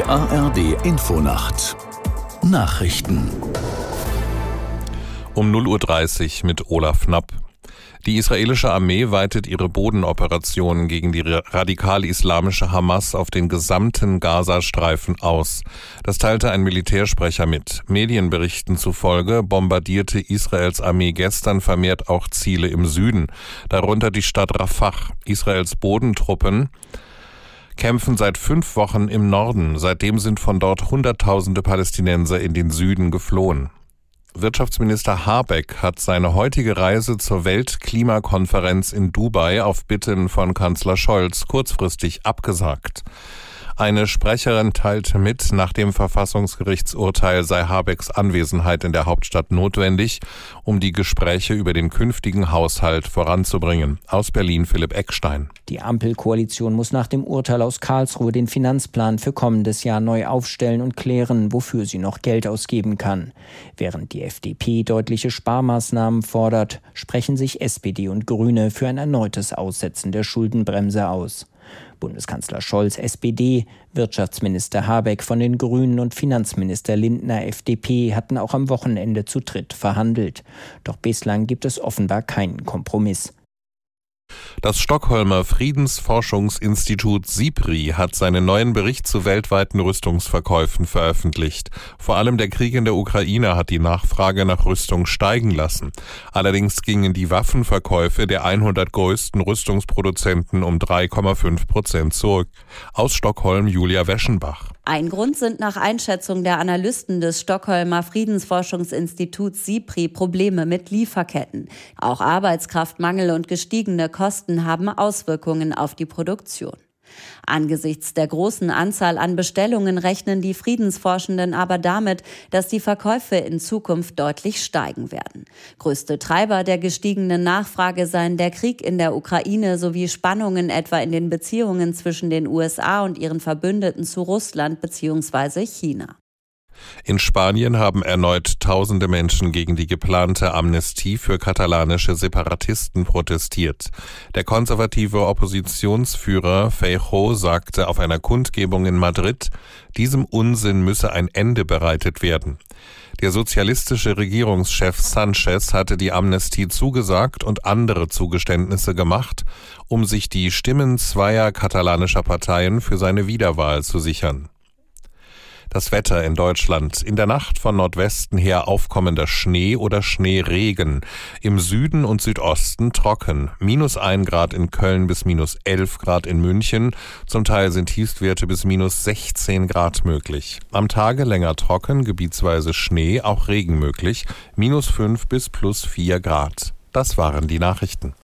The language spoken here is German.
Die ARD Infonacht Nachrichten um 0.30 Uhr mit Olaf Knapp. Die israelische Armee weitet ihre Bodenoperationen gegen die radikal-islamische Hamas auf den gesamten Gazastreifen aus. Das teilte ein Militärsprecher mit. Medienberichten zufolge bombardierte Israels Armee gestern vermehrt auch Ziele im Süden, darunter die Stadt Rafah. Israels Bodentruppen kämpfen seit fünf Wochen im Norden. Seitdem sind von dort Hunderttausende Palästinenser in den Süden geflohen. Wirtschaftsminister Habeck hat seine heutige Reise zur Weltklimakonferenz in Dubai auf Bitten von Kanzler Scholz kurzfristig abgesagt. Eine Sprecherin teilte mit, nach dem Verfassungsgerichtsurteil sei Habecks Anwesenheit in der Hauptstadt notwendig, um die Gespräche über den künftigen Haushalt voranzubringen. Aus Berlin Philipp Eckstein. Die Ampelkoalition muss nach dem Urteil aus Karlsruhe den Finanzplan für kommendes Jahr neu aufstellen und klären, wofür sie noch Geld ausgeben kann. Während die FDP deutliche Sparmaßnahmen fordert, sprechen sich SPD und Grüne für ein erneutes Aussetzen der Schuldenbremse aus. Bundeskanzler Scholz SPD, Wirtschaftsminister Habeck von den Grünen und Finanzminister Lindner FDP hatten auch am Wochenende zu dritt verhandelt. Doch bislang gibt es offenbar keinen Kompromiss. Das Stockholmer Friedensforschungsinstitut SIPRI hat seinen neuen Bericht zu weltweiten Rüstungsverkäufen veröffentlicht. Vor allem der Krieg in der Ukraine hat die Nachfrage nach Rüstung steigen lassen. Allerdings gingen die Waffenverkäufe der 100 größten Rüstungsproduzenten um 3,5 Prozent zurück. Aus Stockholm Julia Weschenbach. Ein Grund sind nach Einschätzung der Analysten des Stockholmer Friedensforschungsinstituts SIPRI Probleme mit Lieferketten. Auch Arbeitskraftmangel und gestiegene Kosten haben Auswirkungen auf die Produktion. Angesichts der großen Anzahl an Bestellungen rechnen die Friedensforschenden aber damit, dass die Verkäufe in Zukunft deutlich steigen werden. Größte Treiber der gestiegenen Nachfrage seien der Krieg in der Ukraine sowie Spannungen etwa in den Beziehungen zwischen den USA und ihren Verbündeten zu Russland bzw. China. In Spanien haben erneut tausende Menschen gegen die geplante Amnestie für katalanische Separatisten protestiert. Der konservative Oppositionsführer Feijóo sagte auf einer Kundgebung in Madrid, diesem Unsinn müsse ein Ende bereitet werden. Der sozialistische Regierungschef Sanchez hatte die Amnestie zugesagt und andere Zugeständnisse gemacht, um sich die Stimmen zweier katalanischer Parteien für seine Wiederwahl zu sichern. Das Wetter in Deutschland. In der Nacht von Nordwesten her aufkommender Schnee oder Schneeregen. Im Süden und Südosten trocken. Minus ein Grad in Köln bis minus elf Grad in München. Zum Teil sind Tiefstwerte bis minus 16 Grad möglich. Am Tage länger trocken, gebietsweise Schnee, auch Regen möglich. Minus fünf bis plus vier Grad. Das waren die Nachrichten.